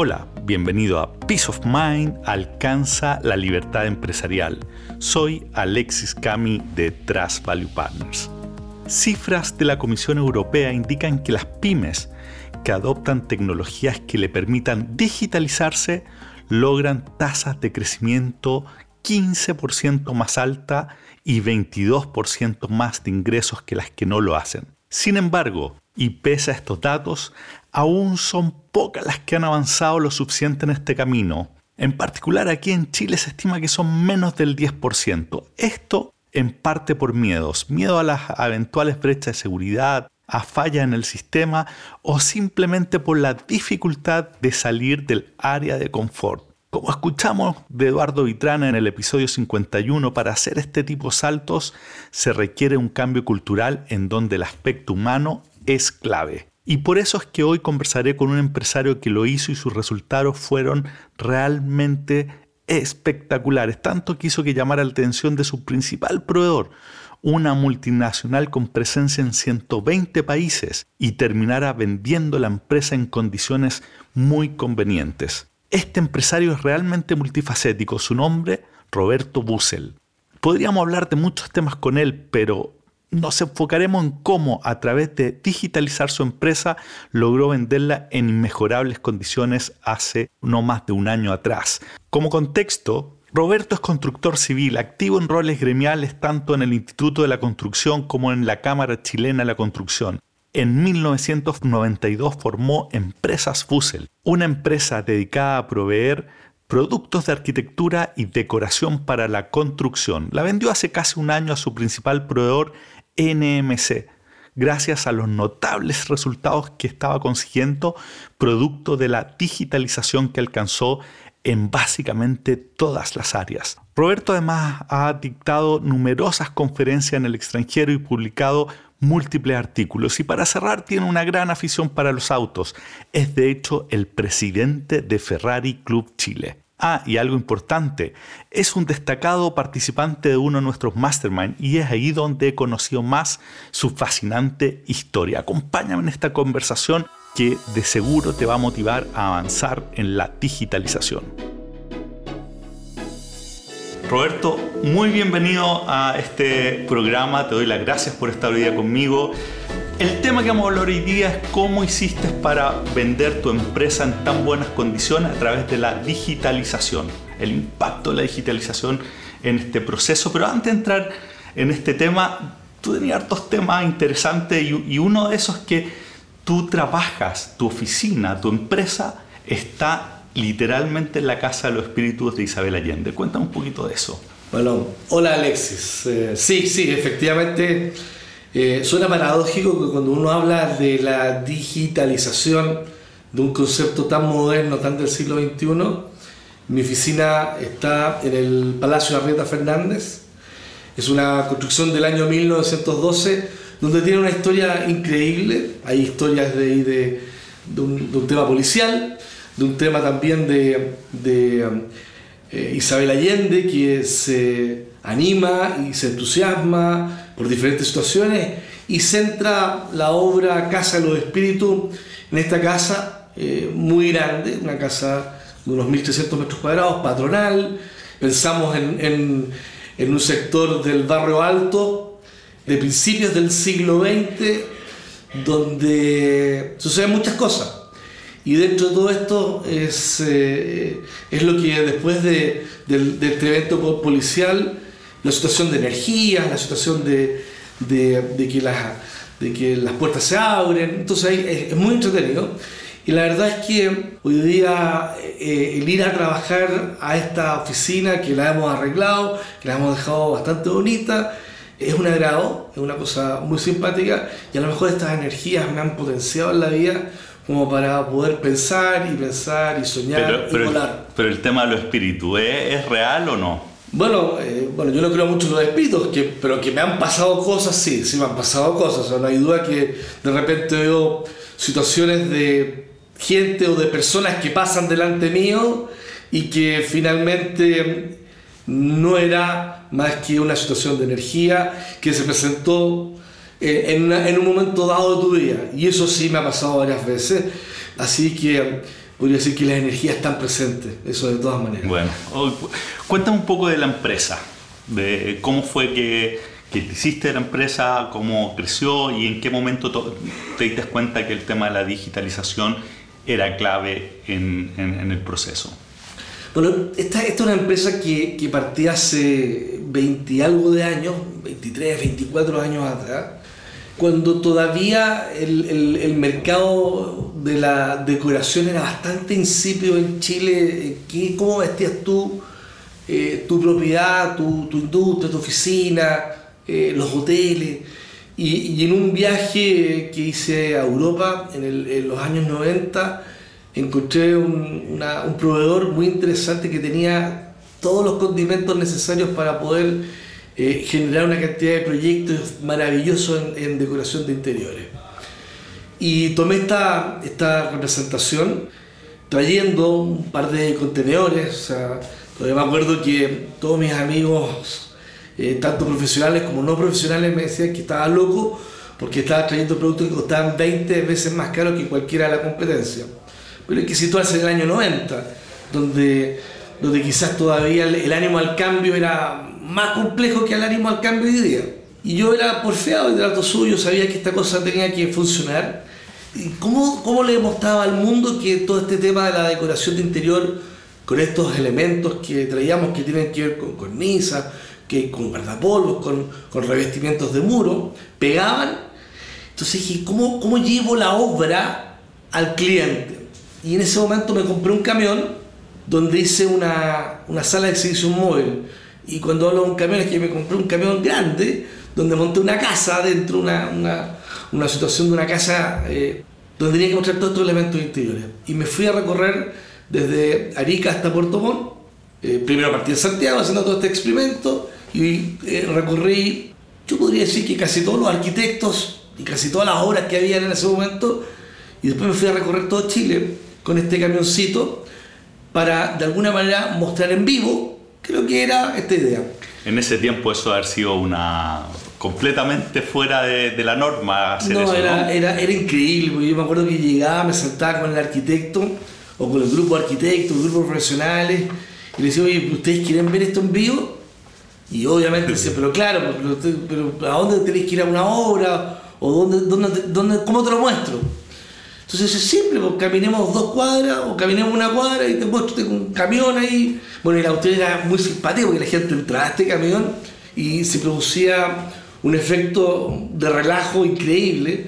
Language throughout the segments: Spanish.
Hola, bienvenido a Peace of Mind alcanza la libertad empresarial. Soy Alexis Cami de Trust Value Partners. Cifras de la Comisión Europea indican que las pymes que adoptan tecnologías que le permitan digitalizarse logran tasas de crecimiento 15% más alta y 22% más de ingresos que las que no lo hacen. Sin embargo, y pese a estos datos, aún son pocas las que han avanzado lo suficiente en este camino. En particular aquí en Chile se estima que son menos del 10%. Esto en parte por miedos, miedo a las eventuales brechas de seguridad, a falla en el sistema o simplemente por la dificultad de salir del área de confort. Como escuchamos de Eduardo Vitrana en el episodio 51, para hacer este tipo de saltos se requiere un cambio cultural en donde el aspecto humano es clave. Y por eso es que hoy conversaré con un empresario que lo hizo y sus resultados fueron realmente espectaculares. Tanto que hizo que llamara la atención de su principal proveedor, una multinacional con presencia en 120 países, y terminara vendiendo la empresa en condiciones muy convenientes. Este empresario es realmente multifacético. Su nombre, Roberto Bussel. Podríamos hablar de muchos temas con él, pero nos enfocaremos en cómo a través de digitalizar su empresa logró venderla en inmejorables condiciones hace no más de un año atrás. Como contexto, Roberto es constructor civil, activo en roles gremiales tanto en el Instituto de la Construcción como en la Cámara Chilena de la Construcción. En 1992 formó Empresas Fussel, una empresa dedicada a proveer productos de arquitectura y decoración para la construcción. La vendió hace casi un año a su principal proveedor NMC, gracias a los notables resultados que estaba consiguiendo producto de la digitalización que alcanzó en básicamente todas las áreas. Roberto además ha dictado numerosas conferencias en el extranjero y publicado múltiples artículos y para cerrar tiene una gran afición para los autos. Es de hecho el presidente de Ferrari Club Chile. Ah, y algo importante, es un destacado participante de uno de nuestros mastermind y es ahí donde he conocido más su fascinante historia. Acompáñame en esta conversación que de seguro te va a motivar a avanzar en la digitalización. Roberto, muy bienvenido a este programa, te doy las gracias por estar hoy día conmigo. El tema que vamos a hablar hoy día es cómo hiciste para vender tu empresa en tan buenas condiciones a través de la digitalización, el impacto de la digitalización en este proceso. Pero antes de entrar en este tema, tú tenías hartos temas interesantes y, uno de esos es que tú trabajas, tu oficina, tu empresa está literalmente en la Casa de los Espíritus de Isabel Allende. Cuéntame un poquito de eso. Bueno, hola Alexis. Eh, sí, sí, efectivamente eh, suena paradójico que cuando uno habla de la digitalización de un concepto tan moderno, tan del siglo XXI, mi oficina está en el Palacio de Arrieta Fernández. Es una construcción del año 1912 donde tiene una historia increíble. Hay historias de, de, de, un, tema policial, de un tema también de, eh, Isabel Allende que se anima y se entusiasma por diferentes situaciones y centra la obra Casa de los Espíritus en esta casa eh, muy grande, una casa de unos 1.300 metros cuadrados, patronal. Pensamos en, en, un sector del barrio alto de principios del siglo XX donde suceden muchas cosas. Y dentro de todo esto es, eh, es lo que después de, de este evento policial la situación de energía, la situación de, que, las, de que las puertas se abren. Entonces es, muy entretenido. Y la verdad es que hoy día eh, el ir a trabajar a esta oficina que la hemos arreglado, que la hemos dejado bastante bonita, es un agrado, es una cosa muy simpática y a lo mejor estas energías me han potenciado en la vida como para poder pensar y pensar y soñar y volar. Pero el tema de los espíritus, ¿es real o no? Bueno, eh, bueno, yo no creo mucho en los espíritus, que, pero que me han pasado cosas, sí, sí me han pasado cosas. no hay duda que de repente veo situaciones de gente o de personas que pasan delante mío y que finalmente no era más que una situación de energía que se presentó eh, en, en un momento dado de tu vida. Y eso sí me ha pasado varias veces. Así que podría decir que las energías están presentes, eso de todas maneras. Bueno, cuéntame un poco de la empresa, de cómo fue que, que hiciste la empresa, cómo creció y en qué momento te diste cuenta que el tema de la digitalización era clave en, en, el proceso. Bueno, esta, esta, es una empresa que, que partía hace 20 y algo de años, 23, 24 años atrás, cuando todavía el, el, mercado de la decoración era bastante insípido en Chile. ¿Qué, ¿Cómo vestías tú eh, tu propiedad, tu, industria, tu oficina, eh, los hoteles? Y, en un viaje que hice a Europa en, los años 90, encontré un, proveedor muy interesante que tenía todos los condimentos necesarios para poder eh, generar una cantidad de proyectos maravillosos en, decoración de interiores. Y tomé esta, esta representación trayendo un par de contenedores, o sea, todavía me acuerdo que todos mis amigos, eh, tanto profesionales como no profesionales, me decían que estaba loco porque estaba trayendo productos que costaban 20 veces más caros que cualquiera de la competencia. Pero hay que situarse en el año 90, donde, donde quizás todavía el ánimo al cambio era más complejo que el ánimo al cambio hoy día. Y yo era porfiado de trato suyo, sabía que esta cosa tenía que funcionar. ¿Y cómo, cómo le mostraba al mundo que todo este tema de la decoración de interior, con estos elementos que traíamos que tienen que ver con cornisas, que, con guardapolvos, con, con revestimientos de muro, pegaban? Entonces dije, ¿cómo, ¿cómo llevo la obra al cliente? Y en ese momento me compré un camión donde hice una, una sala de exhibición móvil y cuando hablo de un camión es que me compré un camión grande donde monté una casa dentro, una, una, una situación de una casa eh, donde tenía que mostrar todos estos elementos interiores. Y me fui a recorrer desde Arica hasta Puerto Montt. Eh, primero partí en Santiago haciendo todo este experimento y eh, recorrí, yo podría decir que casi todos los arquitectos y casi todas las obras que había en ese momento. Y después me fui a recorrer todo Chile con este camioncito para de alguna manera mostrar en vivo Creo que era esta idea. En ese tiempo eso haber sido una completamente fuera de, de la norma hacer no, eso, era, ¿no? Era, era increíble, porque yo me acuerdo que llegaba, me sentaba con el arquitecto o con el grupo de arquitectos, grupos profesionales, y le decía, oye, ¿ustedes quieren ver esto en vivo? Y obviamente decía, pero claro, pero, pero, ¿a dónde tenéis que ir a una obra? ¿O dónde, dónde, dónde, cómo te lo muestro? Entonces es simple, pues caminemos dos cuadras o caminemos una cuadra y te muestro un camión ahí. Bueno, y la autor era muy simpático porque la gente entraba a este camión y se producía un efecto de relajo increíble.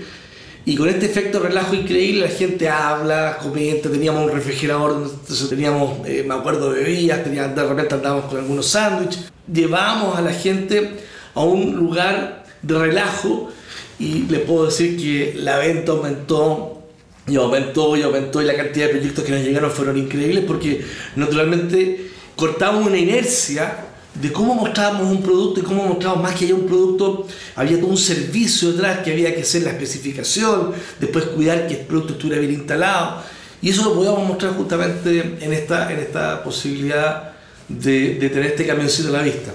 Y con este efecto de relajo increíble la gente habla, comenta, teníamos un refrigerador, teníamos, eh, me acuerdo, bebidas, teníamos, de repente andábamos con algunos sándwiches. Llevábamos a la gente a un lugar de relajo y le puedo decir que la venta aumentó y aumentó y aumentó y la cantidad de proyectos que nos llegaron fueron increíbles porque naturalmente cortamos una inercia de cómo mostrábamos un producto y cómo mostrábamos más que había un producto, había todo un servicio detrás que había que hacer la especificación, después cuidar que el producto estuviera bien instalado. Y eso lo podíamos mostrar justamente en esta, en esta posibilidad de, tener este camioncito a la vista.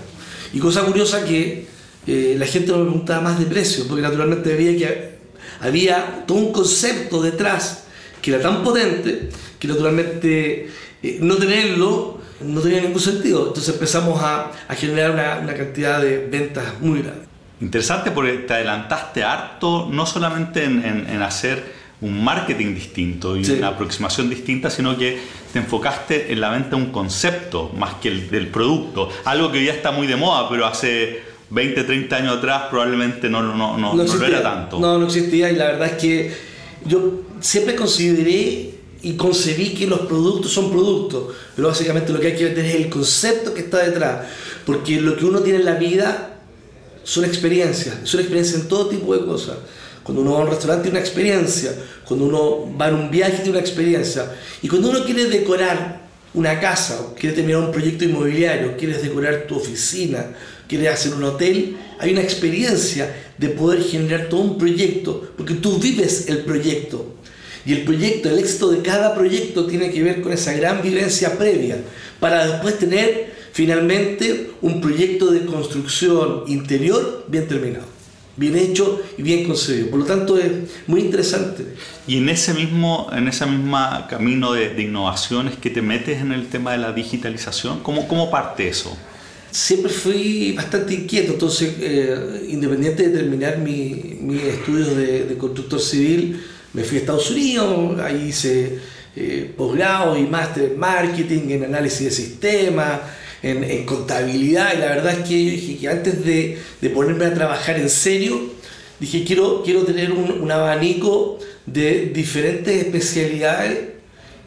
Y cosa curiosa que eh, la gente me preguntaba más de precio, porque naturalmente veía que había todo un concepto detrás que era tan potente que naturalmente eh, no tenerlo no tenía ningún sentido. Entonces empezamos a, a generar una, una, cantidad de ventas muy grande. Interesante porque te adelantaste harto, no solamente en, en, en hacer un marketing distinto y sí. una aproximación distinta, sino que te enfocaste en la venta de un concepto más que el del producto. Algo que ya está muy de moda, pero hace 20, 30 años atrás probablemente no, no, no, no, no era tanto. No, no existía y la verdad es que yo siempre consideré y concebí que los productos son productos, pero básicamente lo que hay que ver es el concepto que está detrás, porque lo que uno tiene en la vida son experiencias, son experiencias en todo tipo de cosas. Cuando uno va a un restaurante tiene una experiencia, cuando uno va en un viaje tiene una experiencia, y cuando uno quiere decorar una casa, quieres terminar un proyecto inmobiliario, quieres decorar tu oficina, quieres hacer un hotel, hay una experiencia de poder generar todo un proyecto, porque tú vives el proyecto. Y el proyecto, el éxito de cada proyecto tiene que ver con esa gran vivencia previa, para después tener finalmente un proyecto de construcción interior bien terminado. bien hecho y bien concebido. Por lo tanto, es muy interesante. Y en ese mismo, en ese mismo camino de, innovaciones que te metes en el tema de la digitalización, ¿cómo, cómo parte eso? Siempre fui bastante inquieto, entonces, eh, independiente de terminar mis mi estudios de, constructor civil, me fui a Estados Unidos, ahí hice eh, posgrado y máster en marketing, en análisis de sistemas, en, contabilidad y la verdad es que antes de, de, ponerme a trabajar en serio, dije quiero, quiero tener un, abanico de diferentes especialidades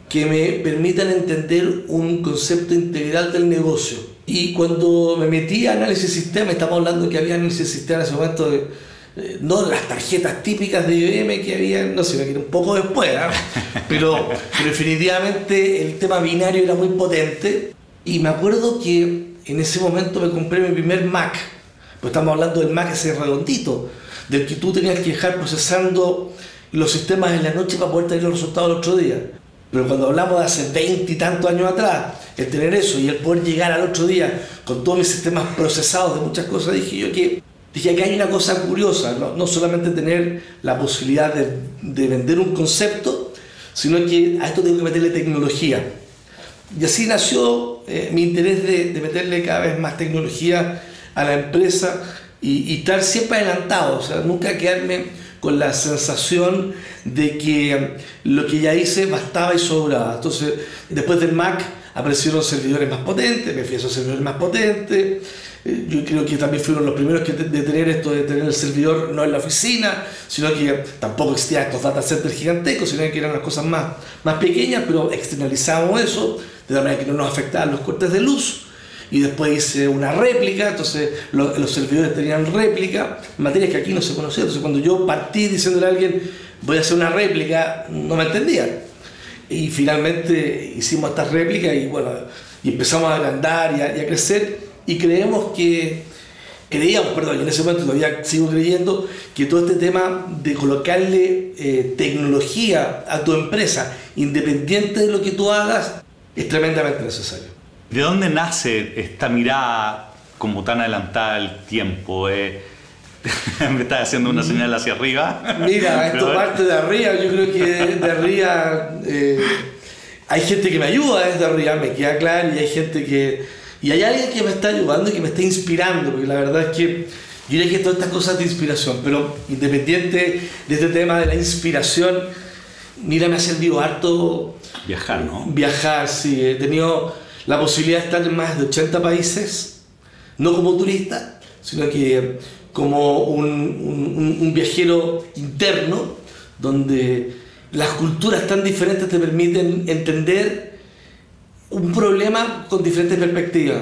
que me permitan entender un concepto integral del negocio. Y cuando me metí a análisis de sistema, estamos hablando que había análisis de sistema en ese momento, eh, no las tarjetas típicas de IBM que había, no sé, un poco después, ¿ah? pero, pero definitivamente el tema binario era muy potente y me acuerdo que en ese momento me compré mi primer Mac, pues estamos hablando del Mac ese redondito, del que tú tenías que dejar procesando los sistemas en la noche para poder tener los resultados el otro día. Pero cuando hablamos de hace 20 y tantos años atrás, el tener eso y el poder llegar al otro día con todos mis sistemas procesados de muchas cosas, dije yo que, dije que hay una cosa curiosa, no, no solamente tener la posibilidad de, de, vender un concepto, sino que a esto tengo que meterle tecnología. Y así nació eh, mi interés de, de, meterle cada vez más tecnología a la empresa y, y, estar siempre adelantado, o sea, nunca quedarme con la sensación de que lo que ya hice bastaba y sobraba. Entonces, después del Mac aparecieron servidores más potentes, me fui a esos servidores más potentes. Eh, yo creo que también fueron los primeros que de tener esto de tener el servidor no en la oficina, sino que tampoco existían estos data centers gigantescos, sino que eran las cosas más, más pequeñas, pero externalizamos eso de la manera que no nos afectaban los cortes de luz. Y después hice una réplica, entonces los, los servidores tenían réplica, materias que aquí no se conocían. Entonces cuando yo partí diciéndole a alguien, voy a hacer una réplica, no me entendían. Y finalmente hicimos esta réplica y bueno, empezamos a agrandar y a, y crecer y creemos que, creíamos, perdón, y en ese momento todavía sigo creyendo, que todo este tema de colocarle eh, tecnología a tu empresa, independiente de lo que tú hagas, es tremendamente necesario. ¿De dónde nace esta mirada como tan adelantada al tiempo? Eh, me estás haciendo una señal hacia arriba. Mira, esto parte de arriba, yo creo que de arriba eh, hay gente que me ayuda desde arriba, me queda claro, y hay gente que... Y hay alguien que me está ayudando y que me está inspirando, porque la verdad es que yo diría que todas estas cosas de inspiración, pero independiente de este tema de la inspiración, mira, me ha servido harto... Viajar, ¿no? Viajar, sí. He tenido la posibilidad de estar en más de 80 países, no como turista, sino que como un, un, un, viajero interno, donde las culturas tan diferentes te permiten entender un problema con diferentes perspectivas.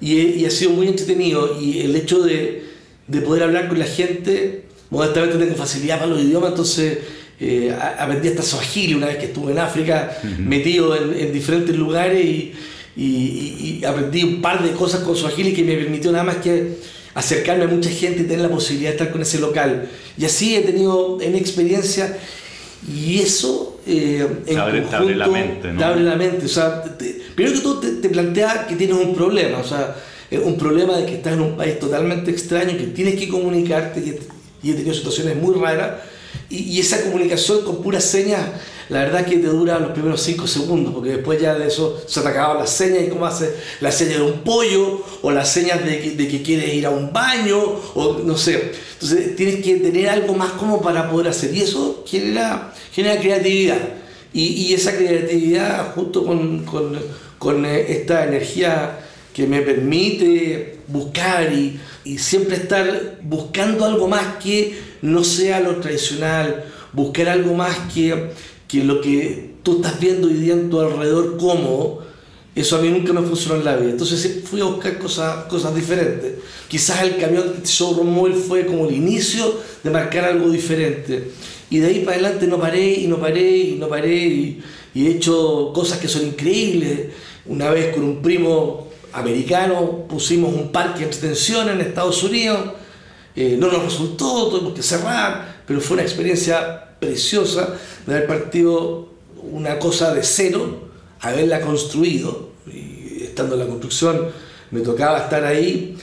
Y, y ha sido muy entretenido. Y el hecho de, de, poder hablar con la gente, modestamente tengo facilidad para los idiomas, entonces eh, aprendí hasta Swahili una vez que estuve en África, metido en, en, diferentes lugares y, y, y, aprendí un par de cosas con Swahili que me permitió nada más que acercarme a mucha gente y tener la posibilidad de estar con ese local. Y así he tenido en experiencia y eso eh, te, abre, te, abre, la mente. ¿no? Te abre la mente. O sea, te, primero que todo te, te plantea que tienes un problema, o sea, un problema de que estás en un país totalmente extraño, que tienes que comunicarte que, y he tenido situaciones muy raras y, y esa comunicación con puras señas la verdad que te dura los primeros 5 segundos, porque después ya de eso se te acaban las señas y cómo hace la seña de un pollo o las señas de que, quieres ir a un baño o no sé. Entonces tienes que tener algo más como para poder hacer y eso genera, genera creatividad. Y, esa creatividad junto con, con, con esta energía que me permite buscar y, y, siempre estar buscando algo más que no sea lo tradicional, buscar algo más que, que lo que tú estás viendo hoy día en tu alrededor cómodo, eso a mí nunca me funcionó en la vida. Entonces fui a buscar cosas, cosas diferentes. Quizás el camión de showroom móvil fue como el inicio de marcar algo diferente. Y de ahí para adelante no paré y no paré y no paré y, y he hecho cosas que son increíbles. Una vez con un primo americano pusimos un parque de extensión en Estados Unidos. Eh, no nos resultó, tuvimos que cerrar, pero fue una experiencia preciosa de haber partido una cosa de cero, haberla construido, y estando en la construcción me tocaba estar ahí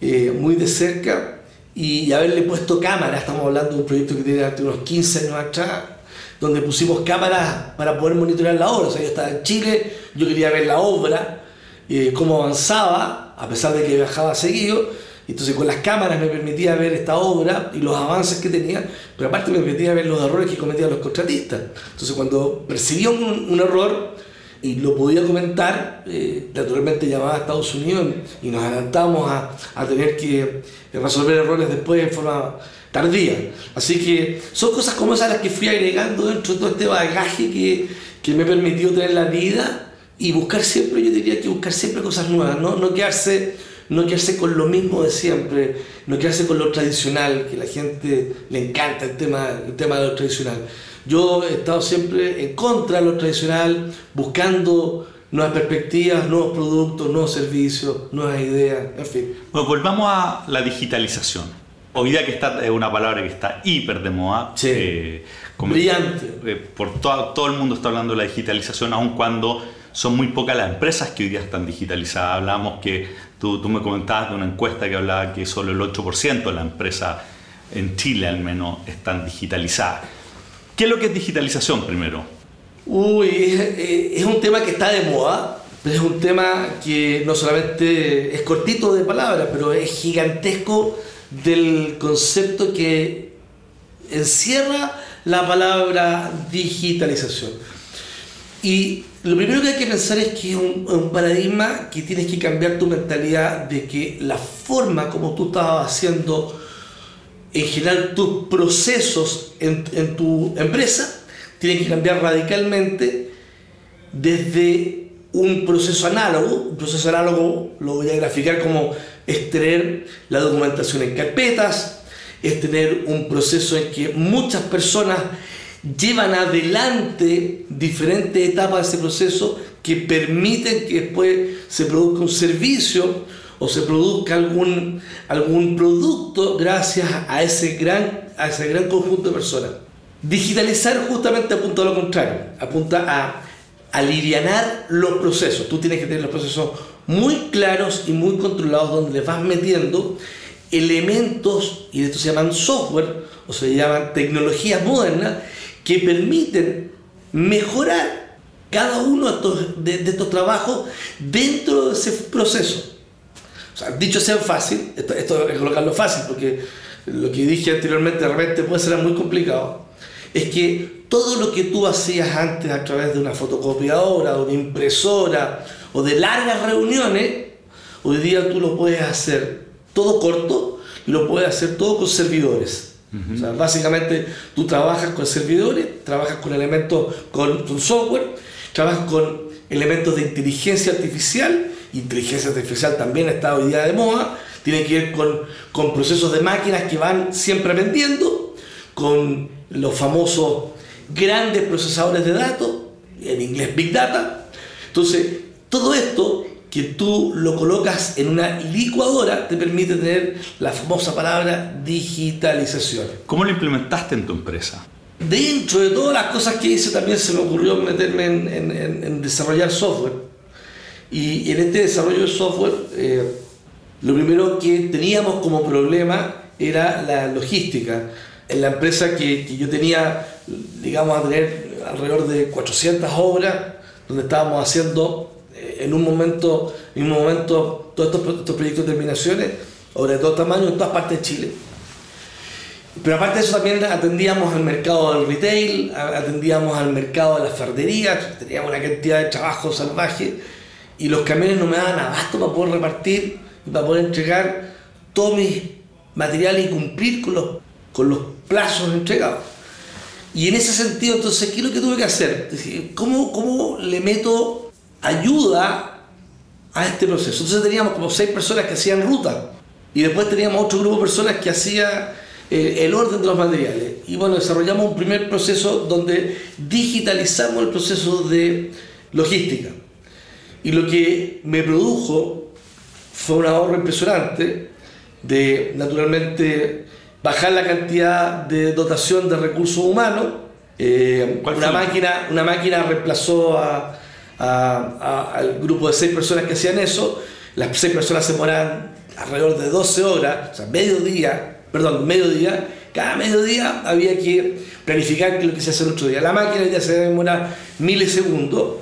eh, muy de cerca y haberle puesto cámaras, estamos hablando de un proyecto que tiene unos 15 años atrás, donde pusimos cámaras para poder monitorear la obra. O sea, yo estaba en Chile, yo quería ver la obra, eh, cómo avanzaba, a pesar de que viajaba seguido. Entonces con las cámaras me permitía ver esta obra y los avances que tenía, pero aparte me permitía ver los errores que cometían los contratistas. Entonces cuando percibía un, error y lo podía comentar, eh, naturalmente llamaba a Estados Unidos y nos adelantamos a, tener que resolver errores después de forma tardía. Así que son cosas como esas las que fui agregando dentro de todo este bagaje que, que me permitió tener la vida y buscar siempre, yo diría que buscar siempre cosas nuevas, no, quedarse, no quedarse con lo mismo de siempre, no quedarse con lo tradicional, que a la gente le encanta el tema, el tema de lo tradicional. Yo he estado siempre en contra de lo tradicional, buscando nuevas perspectivas, nuevos productos, nuevos servicios, nuevas ideas, en fin. Bueno, volvamos a la digitalización. Hoy día que está es una palabra que está hiper de moda. Sí. Eh, Brillante. Eh, por todo, todo el mundo está hablando de la digitalización, aun cuando son muy pocas las empresas que hoy día están digitalizadas. Hablamos que tú, me comentabas de una encuesta que hablaba que solo el 8% de las empresas en Chile al menos están digitalizadas. ¿Qué es lo que es digitalización primero? Uy, es, un tema que está de moda, es un tema que no solamente es cortito de palabras, pero es gigantesco del concepto que encierra la palabra digitalización. Y lo primero que hay que pensar es que es un, paradigma que tienes que cambiar tu mentalidad de que la forma como tú estabas haciendo en general tus procesos en, en tu empresa tienen que cambiar radicalmente desde un proceso análogo, un proceso análogo lo voy a graficar como es tener la documentación en carpetas, es tener un proceso en que muchas personas llevan adelante diferentes etapas de ese proceso que permiten que después se produzca un servicio o se produzca algún, algún producto gracias a ese, gran, a ese gran conjunto de personas. Digitalizar justamente apunta a lo contrario, apunta a alivianar los procesos. Tú tienes que tener los procesos muy claros y muy controlados donde le vas metiendo elementos, y esto se llaman software, o se llaman tecnologías modernas, que permiten mejorar cada uno de, estos trabajos dentro de ese proceso. O sea, dicho sea fácil, esto, esto es colocarlo fácil, porque lo que dije anteriormente de repente puede ser muy complicado, es que todo lo que tú hacías antes a través de una fotocopiadora, o una impresora o de largas reuniones, hoy día tú lo puedes hacer todo corto y lo puedes hacer todo con servidores básicamente tú trabajas con servidores, trabajas con elementos, con, software, trabajas con elementos de inteligencia artificial. Inteligencia artificial también está hoy día de moda. Tiene que ver con, con procesos de máquinas que van siempre aprendiendo, con los famosos grandes procesadores de datos, en inglés Big Data. Entonces, todo esto que tú lo colocas en una licuadora te permite tener la famosa palabra digitalización. ¿Cómo lo implementaste en tu empresa? Dentro de todas las cosas que hice también se me ocurrió meterme en, desarrollar software. Y en este desarrollo de software, eh, lo primero que teníamos como problema era la logística. En la empresa que, que yo tenía, digamos, a tener alrededor de 400 obras, donde estábamos haciendo en un momento, en un momento todos estos, proyectos de terminaciones, o de todo tamaño, en todas partes de Chile. Pero aparte de eso también atendíamos al mercado del retail, atendíamos al mercado de las ferreterías, teníamos una cantidad de trabajo salvaje y los camiones no me daban abasto para poder repartir y para poder entregar todos mis materiales y cumplir con los, con los plazos entregados. Y en ese sentido, entonces, ¿qué es lo que tuve que hacer? ¿Cómo, cómo le meto ayuda a este proceso. Entonces teníamos como seis personas que hacían ruta y después teníamos otro grupo de personas que hacía eh, el orden de los materiales. Y bueno, desarrollamos un primer proceso donde digitalizamos el proceso de logística. Y lo que me produjo fue un ahorro impresionante de, naturalmente, bajar la cantidad de dotación de recursos humanos. Eh, una, máquina, una máquina reemplazó a al grupo de seis personas que hacían eso. Las seis personas se demoraban alrededor de 12 horas, o sea, medio día, perdón, mediodía, cada mediodía había que planificar lo que se hace el otro día. La máquina ya se demora milisegundos,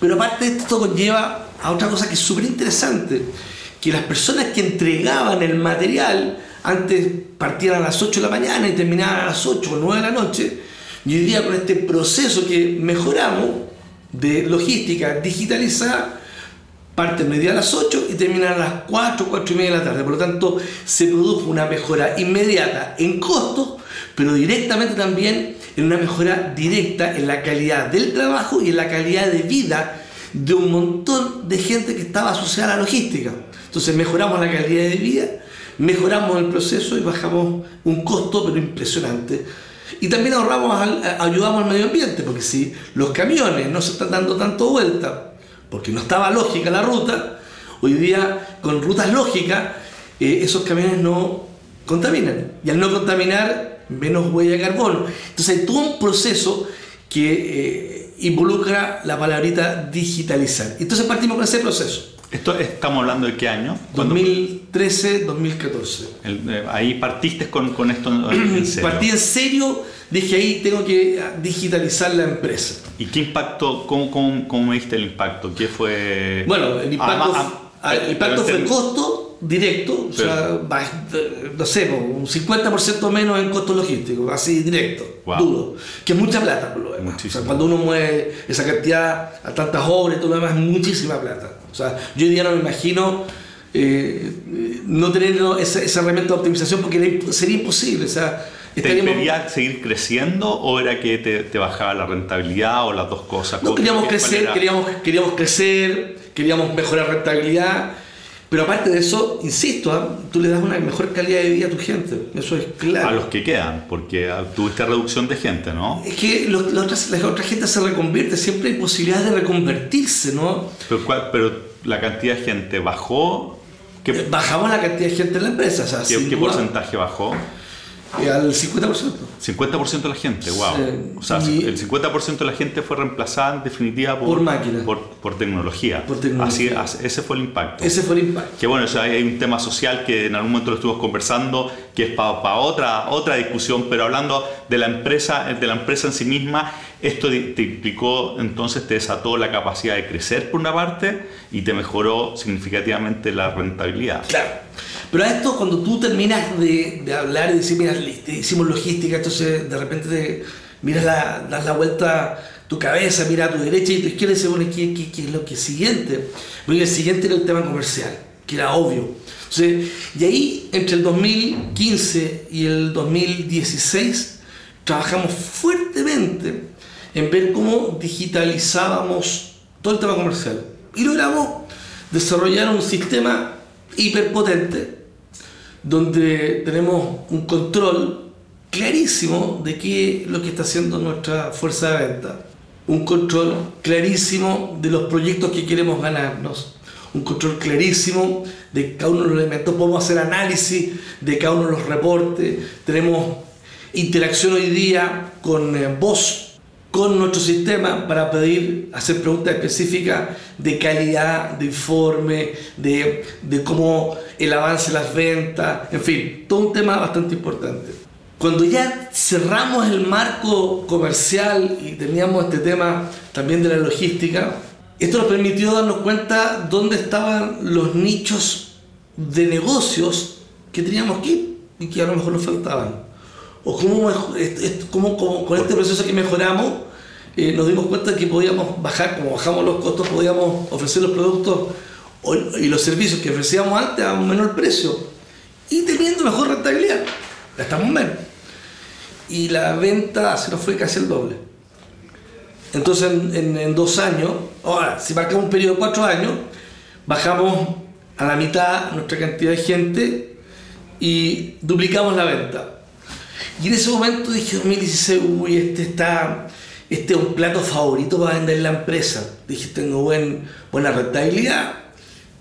pero aparte de esto conlleva a otra cosa que es súper interesante, que las personas que entregaban el material antes partían a las 8 de la mañana y terminaban a las 8 o 9 de la noche, y hoy día con este proceso que mejoramos de logística digitalizada, parten media a las 8 y terminan a las 4, 4 y media de la tarde. Por lo tanto, se produjo una mejora inmediata en costos, pero directamente también en una mejora directa en la calidad del trabajo y en la calidad de vida de un montón de gente que estaba asociada a la logística. Entonces mejoramos la calidad de vida, mejoramos el proceso y bajamos un costo pero impresionante. Y también ahorramos, ayudamos al medio ambiente, porque si los camiones no se están dando tanto vuelta, porque no estaba lógica la ruta, hoy día con rutas lógicas eh, esos camiones no contaminan. Y al no contaminar, menos huella de carbono. Entonces hay todo un proceso que eh, involucra la palabrita digitalizar. Entonces partimos con ese proceso. Esto estamos hablando de qué año? 2013, 2014. Eh, ahí partiste con, con esto en serio. Partí en serio, dije ahí tengo que digitalizar la empresa. ¿Y qué impacto, cómo, cómo, cómo me diste el impacto? ¿Qué fue? Bueno, el impacto, ah, el impacto fue el costo, directo, o sea, no sé, un 50% menos en costos logísticos, así directo, duro, que es mucha plata por lo demás. O sea, cuando uno mueve esa cantidad a tantas obras y todo lo demás, es muchísima plata. O sea, yo hoy día no me imagino eh, no tener esa, esa, herramienta de optimización porque sería imposible. O sea, ¿Te impedía seguir creciendo o era que te, bajaba la rentabilidad o las dos cosas? No, queríamos crecer, queríamos, queríamos crecer, queríamos mejorar rentabilidad pero aparte de eso, insisto, ¿ah? tú le das una mejor calidad de vida a tu gente, eso es claro. A los que quedan, porque tuviste reducción de gente, ¿no? Es que la, otra, gente se reconvierte, siempre hay posibilidad de reconvertirse, ¿no? Pero, pero la cantidad de gente bajó. ¿Qué, Bajamos la cantidad de gente en la empresa. O sea, ¿Qué, porcentaje bajó? Al 50%. 50% de la gente, wow. o sea, el 50% de la gente fue reemplazada en definitiva por, por máquina. Por, tecnología. Por tecnología. Así, ese fue el impacto. Ese fue el impacto. Que bueno, o sea, hay un tema social que en algún momento lo estuvimos conversando, que es para otra, otra discusión, pero hablando de la empresa, de la empresa en sí misma, esto te implicó, entonces te desató la capacidad de crecer por una parte y te mejoró significativamente la rentabilidad. Claro. Pero a esto, cuando tú terminas de, hablar y decir, mira, hicimos logística, entonces de repente te miras la, das la vuelta tu cabeza, mira a tu derecha y tu izquierda y dices, bueno, ¿qué, es lo que es siguiente? Bueno, el siguiente era el tema comercial, que era obvio. y ahí, entre el 2015 y el 2016, trabajamos fuertemente en ver cómo digitalizábamos todo el tema comercial. Y logramos desarrollar un sistema hiperpotente donde tenemos un control clarísimo de qué es lo que está haciendo nuestra fuerza de venta, un control clarísimo de los proyectos que queremos ganarnos, un control clarísimo de cada uno de los elementos, podemos hacer análisis de cada uno de los reportes, tenemos interacción hoy día con eh, con nuestro sistema para pedir, hacer preguntas específicas de calidad, de informe, de, de cómo el avance de las ventas, en fin, todo un tema bastante importante. Cuando ya cerramos el marco comercial y teníamos este tema también de la logística, esto nos permitió darnos cuenta dónde estaban los nichos de negocios que teníamos que y que a lo mejor nos faltaban o cómo, cómo, con este proceso que mejoramos eh, nos dimos cuenta que podíamos bajar, como bajamos los costos, podíamos ofrecer los productos y los servicios que ofrecíamos antes a un menor precio y teniendo mejor rentabilidad. Gastamos menos. Y la venta se nos fue casi el doble. Entonces en, en dos años, ahora si marcamos un periodo de cuatro años, bajamos a la mitad nuestra cantidad de gente y duplicamos la venta. Y en ese momento dije, 2016, uy, este está, este es un plato favorito para vender la empresa. Dije, tengo buen, buena rentabilidad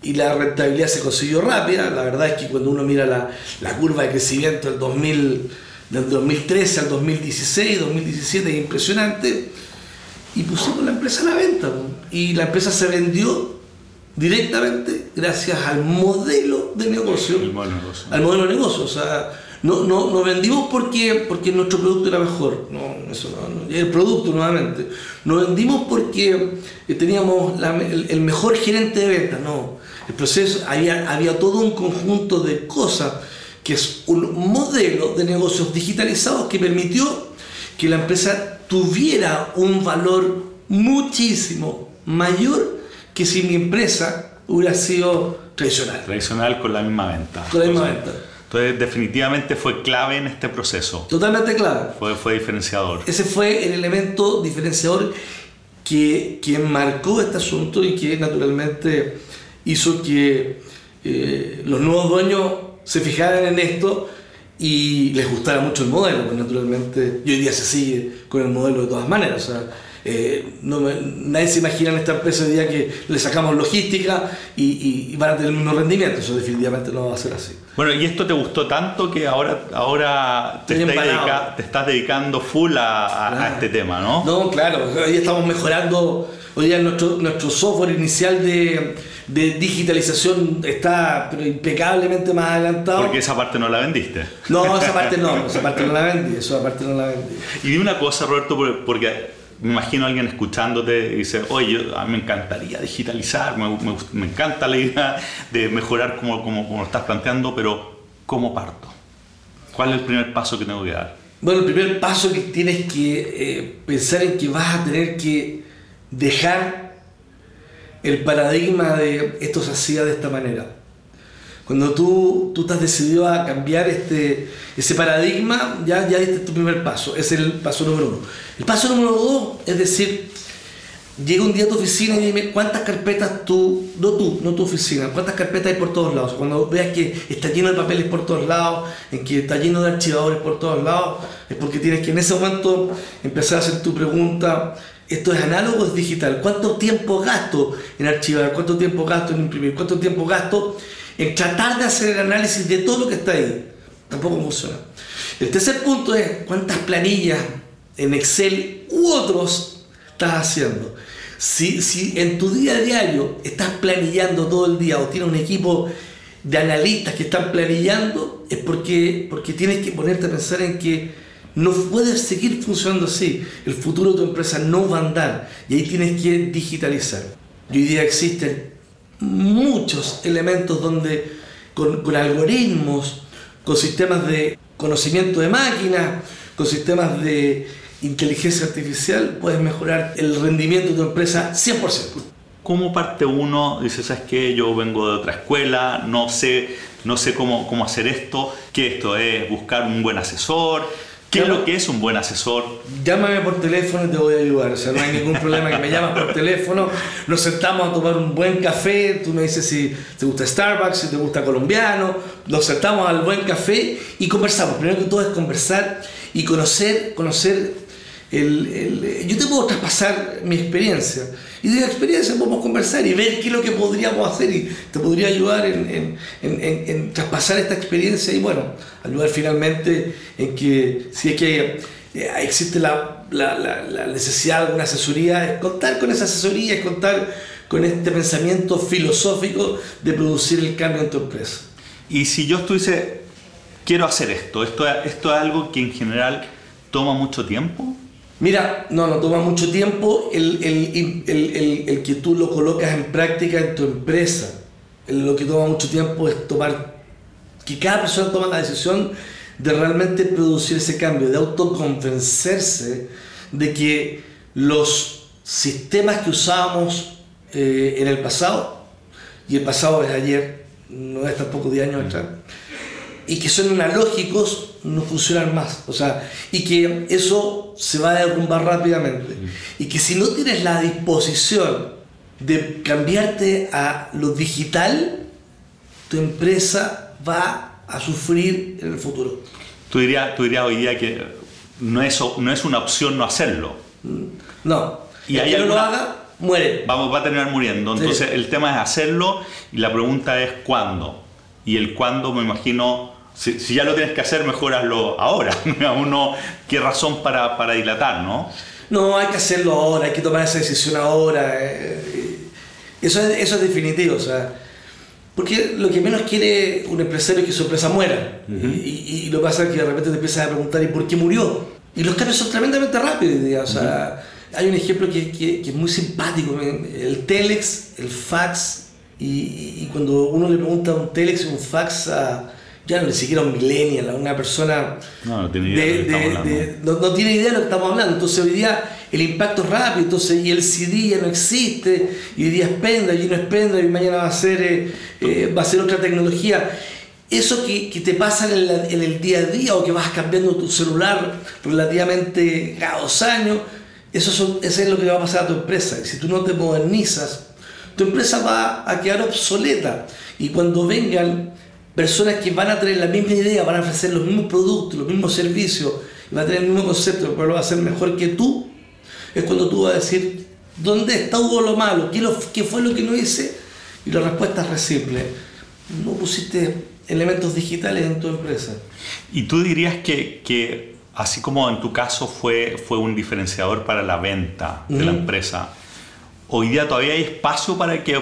y la rentabilidad se consiguió rápida. La verdad es que cuando uno mira la, la curva de crecimiento del, 2000, del 2013 al 2016, 2017 es impresionante. Y pusimos la empresa a la venta. Y la empresa se vendió directamente gracias al modelo de negocio. El modelo de negocio. Al modelo de negocio. O sea, No, no, no vendimos porque, porque nuestro producto era mejor, no, eso no, el producto nuevamente. No vendimos porque eh, teníamos el, mejor gerente de ventas, no. El proceso, había, había todo un conjunto de cosas que es un modelo de negocios digitalizados que permitió que la empresa tuviera un valor muchísimo mayor que si mi empresa hubiera sido tradicional. Tradicional con la misma venta. Con la misma venta. Entonces definitivamente fue clave en este proceso. Totalmente clave. Fue, fue diferenciador. Ese fue el elemento diferenciador que, que marcó este asunto y que naturalmente hizo que eh, los nuevos dueños se fijaran en esto y les gustara mucho el modelo, pues naturalmente y hoy día se sigue con el modelo de todas maneras. O sea, eh, no nadie se imagina en esta empresa hoy día que le sacamos logística y, y, van a tener el mismo rendimiento. Eso definitivamente no va a ser así. Bueno, ¿y esto te gustó tanto que ahora, ahora te, estás, te estás dedicando full a, a, este tema, no? No, claro. Hoy estamos mejorando. Hoy día nuestro, nuestro software inicial de de digitalización está pero impecablemente más adelantado. Porque esa parte no la vendiste. No, esa parte no, esa parte no la vendí, esa parte no la vendí. Y dime una cosa, Roberto, porque me imagino a alguien escuchándote y dice, oye, a mí me encantaría digitalizar, me, encanta la idea de mejorar como, como, como lo estás planteando, pero ¿cómo parto? ¿Cuál es el primer paso que tengo que dar? Bueno, el primer paso que tienes que eh, pensar en que vas a tener que dejar el paradigma de esto se hacía de esta manera. Cuando tú, tú estás decidido a cambiar este, ese paradigma, ya, ya este es tu primer paso, es el paso número uno. El paso número dos es decir, llega un día a tu oficina y dime cuántas carpetas tú, no tú, no tu oficina, cuántas carpetas hay por todos lados. Cuando veas que está lleno de papeles por todos lados, en que está lleno de archivadores por todos lados, es porque tienes que en ese momento empezar a hacer tu pregunta esto es análogo, es digital. ¿Cuánto tiempo gasto en archivar? ¿Cuánto tiempo gasto en imprimir? ¿Cuánto tiempo gasto en tratar de hacer el análisis de todo lo que está ahí? Tampoco funciona. El tercer punto es cuántas planillas en Excel u otros estás haciendo. Si, si en tu día a diario estás planillando todo el día o tienes un equipo de analistas que están planillando, es porque, porque tienes que ponerte a pensar en que no puedes seguir funcionando así. El futuro de tu empresa no va a andar y ahí tienes que digitalizar. Hoy día existen muchos elementos donde con, algoritmos, con sistemas de conocimiento de máquina, con sistemas de inteligencia artificial, puedes mejorar el rendimiento de tu empresa 100%. ¿Cómo parte uno? Dice, ¿sabes qué? Yo vengo de otra escuela, no sé, no sé cómo, cómo hacer esto. ¿Qué esto es? ¿Buscar un buen asesor? ¿Qué es lo que es un buen asesor? Llámame por teléfono y te voy a ayudar. O sea, no hay ningún problema que me llamas por teléfono. Nos sentamos a tomar un buen café. Tú me dices si te gusta Starbucks, si te gusta colombiano. Nos sentamos al buen café y conversamos. Primero que todo es conversar y conocer, conocer yo te puedo traspasar mi experiencia y de la experiencia podemos conversar y ver qué es lo que podríamos hacer y te podría ayudar en, traspasar esta experiencia y bueno, ayudar finalmente en que si es que eh, existe la, la, necesidad de una asesoría, es contar con esa asesoría, es contar con este pensamiento filosófico de producir el cambio en tu empresa. Y si yo estuviese, quiero hacer esto, esto, esto es algo que en general toma mucho tiempo. Mira, no, no toma mucho tiempo el, el, el, el, que tú lo colocas en práctica en tu empresa. Lo que toma mucho tiempo es tomar, que cada persona toma la decisión de realmente producir ese cambio, de autoconvencerse de que los sistemas que usábamos eh, en el pasado, y el pasado es ayer, no es tampoco de años atrás, y que son analógicos no funcionan más. O sea, y que eso se va a derrumbar rápidamente. Y que si no tienes la disposición de cambiarte a lo digital, tu empresa va a sufrir en el futuro. Tú dirías, tú dirías hoy día que no es, no es una opción no hacerlo. Mm, no. Y el que no lo haga, muere. Vamos, va a terminar muriendo. Entonces el tema es hacerlo y la pregunta es cuándo. Y el cuándo me imagino si, ya lo tienes que hacer, mejoraslo ahora. Uno, ¿Qué razón para, para, dilatar, no? No, hay que hacerlo ahora, hay que tomar esa decisión ahora. Eh, eso es, eso es definitivo. O sea, Porque lo que menos quiere un empresario es que su empresa muera. y, lo que pasa es que de repente te empiezas a preguntar, ¿y por qué murió? Y los cambios son tremendamente rápidos. O sea, hay un ejemplo que, que, es muy simpático. El telex, el fax, y, cuando uno le pregunta a un telex o un fax a ya no ni siquiera un millennial, a una persona no, no tiene idea de, de, no, tiene idea de lo que estamos hablando. Entonces hoy día el impacto es rápido, entonces y el CD ya no existe, y hoy día es pendrive, y no es pendrive, y mañana va a ser, eh, eh, va a ser otra tecnología. Eso que, que te pasa en el, en el, día a día o que vas cambiando tu celular relativamente cada dos años, eso, son, eso es lo que va a pasar a tu empresa. Y si tú no te modernizas, tu empresa va a quedar obsoleta. Y cuando vengan personas que van a tener la misma idea, van a ofrecer los mismos productos, los mismos servicios, y van a tener el mismo concepto, pero lo va a hacer mejor que tú, es cuando tú vas a decir, ¿dónde está hubo lo malo? ¿Qué, lo, ¿Qué, fue lo que no hice? Y la respuesta es simple, no pusiste elementos digitales en tu empresa. ¿Y tú dirías que, que así como en tu caso fue, fue un diferenciador para la venta de la empresa, hoy día todavía hay espacio para que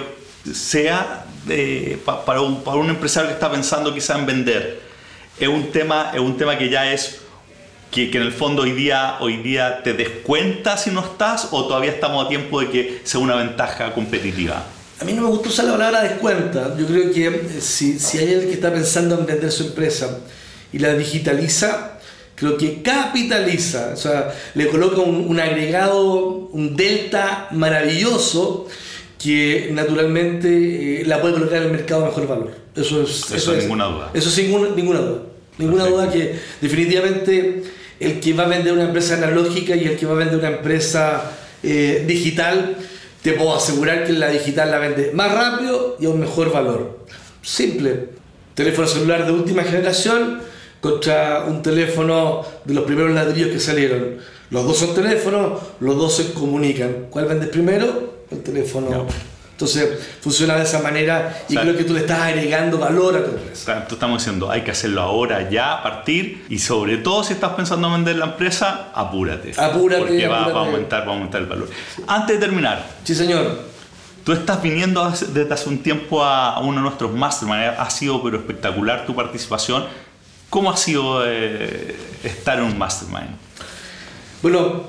sea para, un, para un empresario que está pensando quizá en vender, es un tema, es un tema que ya es que, que, en el fondo hoy día, hoy día te des cuenta si no estás o todavía estamos a tiempo de que sea una ventaja competitiva? A mí no me gusta usar la palabra descuenta. Yo creo que eh, si, si hay alguien que está pensando en vender su empresa y la digitaliza, creo que capitaliza, o sea, le coloca un, un agregado, un delta maravilloso que naturalmente eh, la puede colocar en el mercado a mejor valor. Eso es. Eso, ninguna duda. Eso sin ninguna, duda. Ninguna duda que definitivamente el que va a vender una empresa analógica y el que va a vender una empresa eh, digital, te puedo asegurar que la digital la vende más rápido y a un mejor valor. Simple. Teléfono celular de última generación contra un teléfono de los primeros ladrillos que salieron. Los dos son teléfonos, los dos se comunican. ¿Cuál vendes primero? El teléfono. Entonces funciona de esa manera y creo que tú le estás agregando valor a tu empresa. Tú estamos diciendo, hay que hacerlo ahora, ya, a partir, y sobre todo si estás pensando en vender la empresa, apúrate. Apúrate. Porque Va, a aumentar, va a aumentar el valor. Antes de terminar. Sí, señor. Tú estás viniendo desde hace un tiempo a, uno de nuestros mastermind, ha sido pero espectacular tu participación. ¿Cómo ha sido eh, estar en un mastermind? Bueno,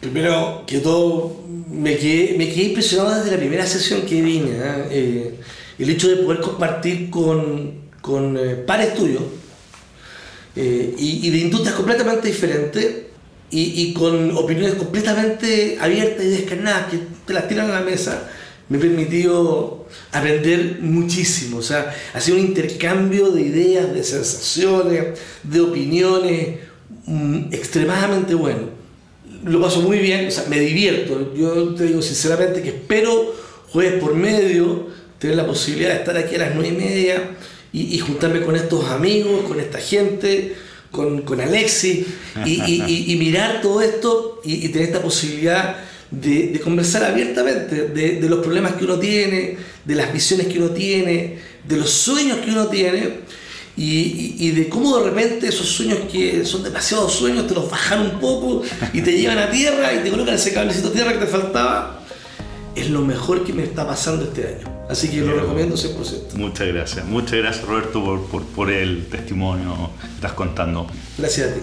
primero que todo me quedé, me quedé impresionado desde la primera sesión que vine. ¿eh? Eh, el hecho de poder compartir con, con eh, pares tuyos y, de industrias completamente diferentes y, y, con opiniones completamente abiertas y descarnadas que te las tiran a la mesa, me permitió aprender muchísimo. O sea, ha sido un intercambio de ideas, de sensaciones, de opiniones mm, extremadamente bueno lo paso muy bien, o sea, me divierto. Yo te digo sinceramente que espero jueves por medio tener la posibilidad de estar aquí a las nueve y media y, juntarme con estos amigos, con esta gente, con, con Alexi y, y, mirar todo esto y, tener esta posibilidad de, de conversar abiertamente de, de los problemas que uno tiene, de las visiones que uno tiene, de los sueños que uno tiene y, y, de cómo de repente esos sueños que son demasiados sueños te los bajan un poco y te llevan a tierra y te colocan ese cablecito de tierra que te faltaba, es lo mejor que me está pasando este año. Así que lo recomiendo 100%. Muchas gracias. Muchas gracias Roberto por, por, por el testimonio que estás contando. Gracias a ti.